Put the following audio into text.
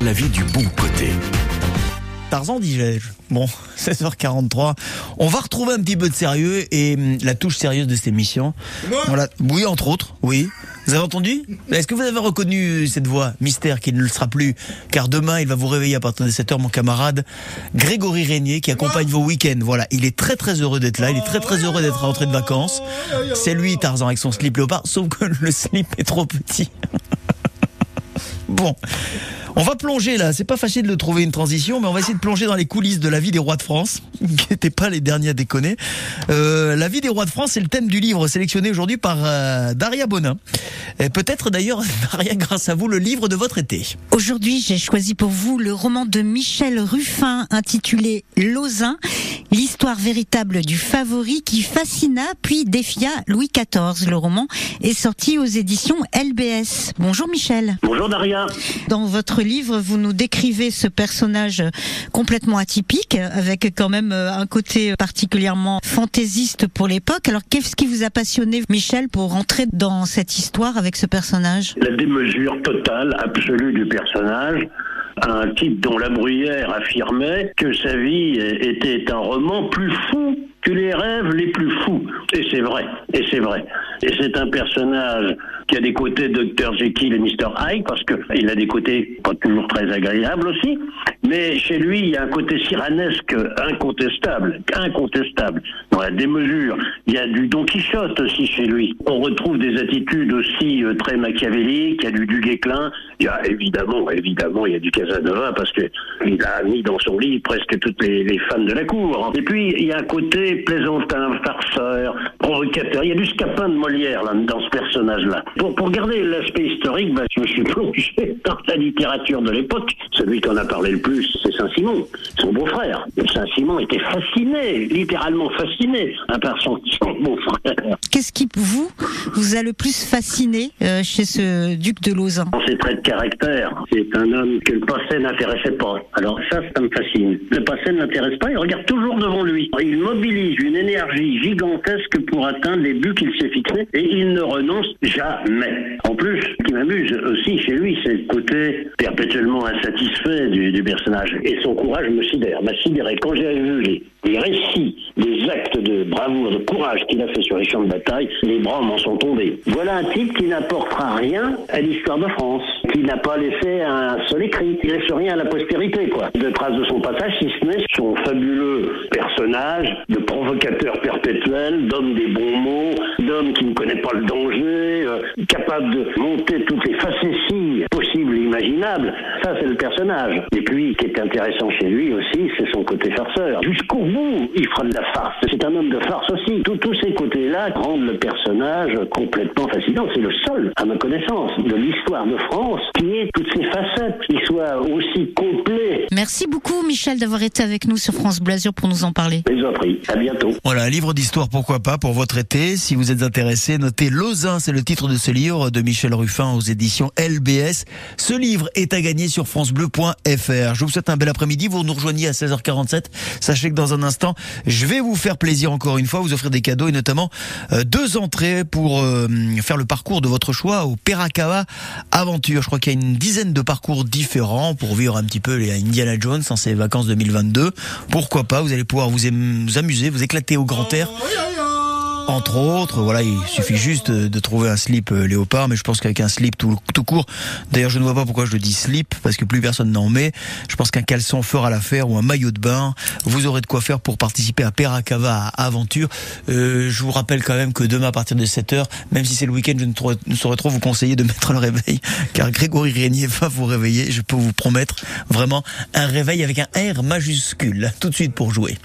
La vie du bon côté. Tarzan, disais-je. Bon, 16h43. On va retrouver un petit peu de sérieux et hum, la touche sérieuse de cette émission. Voilà. Oui, entre autres, oui. Vous avez entendu? Est-ce que vous avez reconnu cette voix mystère qui ne le sera plus? Car demain, il va vous réveiller à partir de 7h, mon camarade Grégory Régnier, qui accompagne vos week-ends. Voilà, il est très très heureux d'être là. Il est très très heureux d'être rentré de vacances. C'est lui, Tarzan, avec son slip léopard, sauf que le slip est trop petit. Bon. On va plonger là, c'est pas facile de trouver une transition, mais on va essayer de plonger dans les coulisses de la vie des rois de France, qui n'étaient pas les derniers à déconner. Euh, la vie des rois de France, c'est le thème du livre sélectionné aujourd'hui par euh, Daria Bonin. Et peut-être d'ailleurs, Daria, grâce à vous, le livre de votre été. Aujourd'hui, j'ai choisi pour vous le roman de Michel Ruffin intitulé Lausanne, l'histoire véritable du favori qui fascina puis défia Louis XIV. Le roman est sorti aux éditions LBS. Bonjour Michel. Bonjour Daria. Dans votre livre, vous nous décrivez ce personnage complètement atypique, avec quand même euh, un côté particulièrement fantaisiste pour l'époque. Alors, qu'est-ce qui vous a passionné, Michel, pour rentrer dans cette histoire avec ce personnage? La démesure totale, absolue du personnage. Un type dont la bruyère affirmait que sa vie était un roman plus fou que les rêves les plus fous. Et c'est vrai, et c'est vrai. Et c'est un personnage qui a des côtés Dr Jekyll et Mr Hyde, parce qu'il a des côtés pas toujours très agréables aussi, mais chez lui, il y a un côté siranesque incontestable, incontestable, dans la démesure. Il y a du Don Quichotte aussi chez lui. On retrouve des attitudes aussi euh, très machiavéliques, il y a du Duguay-Clin, il y a évidemment, évidemment, il y a du Casanova, parce que il a mis dans son lit presque toutes les femmes de la cour. Et puis, il y a un côté plaisantin, farceur, provocateur. Il y a du scapin de Molière là, dans ce personnage-là. Pour, pour garder l'aspect historique, bah, je me suis plongé dans la littérature de l'époque. Celui qui en a parlé le plus, c'est Saint-Simon, son beau-frère. Saint-Simon était fasciné, littéralement fasciné, par son, son beau-frère. Qu'est-ce qui, vous, vous a le plus fasciné euh, chez ce duc de Lausanne Ses traits de caractère, c'est un homme que le passé n'intéressait pas. Alors ça, ça me fascine. Le passé ne l'intéresse pas, il regarde toujours devant lui. Il mobilise une énergie gigantesque pour atteindre les buts qu'il s'est fixés et il ne renonce jamais. En plus, ce qui m'amuse aussi chez lui, c'est le côté perpétuellement insatisfait du, personnage. Et son courage me sidère, m'a sidéré. Quand j'ai vu les, les récits, les actes de bravoure, de courage qu'il a fait sur les champs de bataille, les bras m'en sont tombés. Voilà un type qui n'apportera rien à l'histoire de France, qui n'a pas laissé un seul écrit, il laisse rien à la postérité, quoi. De traces de son passage, si ce n'est son fabuleux personnage de provocateur perpétuel, d'homme des bons mots, d'homme qui ne connaît pas le danger, euh, capable de monter toutes les facéties possibles et imaginables. Ça, c'est le personnage. Et puis, ce qui est intéressant chez lui aussi, c'est son côté farceur. Jusqu'au bout, il fera de la farce. C'est un homme de farce aussi. Tous- tous ces côtés-là rendent le complètement fascinant. C'est le seul, à ma connaissance, de l'histoire de France qui ait toutes ces facettes, qui soit aussi complet. Merci beaucoup, Michel, d'avoir été avec nous sur France Blasure pour nous en parler. Les ai pris. À bientôt. Voilà, un livre d'histoire, pourquoi pas, pour votre été. Si vous êtes intéressé, notez Lausanne, c'est le titre de ce livre de Michel Ruffin aux éditions LBS. Ce livre est à gagner sur francebleu.fr. Je vous souhaite un bel après-midi. Vous nous rejoignez à 16h47. Sachez que dans un instant, je vais vous faire plaisir encore une fois, vous offrir des cadeaux et notamment euh, deux entrées pour euh, faire le parcours de votre choix au Perakawa Aventure. Je crois qu'il y a une dizaine de parcours différents pour vivre un petit peu les Indiana Jones en ces vacances 2022. Pourquoi pas? Vous allez pouvoir vous, amuser, vous éclater au grand air. Entre autres, voilà, il suffit juste de trouver un slip euh, léopard, mais je pense qu'avec un slip tout, court, d'ailleurs je ne vois pas pourquoi je dis slip, parce que plus personne n'en met, je pense qu'un caleçon fera l'affaire ou un maillot de bain, vous aurez de quoi faire pour participer à Peracava Aventure. Euh, je vous rappelle quand même que demain à partir de 7h, même si c'est le week-end, je ne, ne saurais trop vous conseiller de mettre le réveil, car Grégory Régnier va vous réveiller, je peux vous promettre vraiment un réveil avec un R majuscule, tout de suite pour jouer.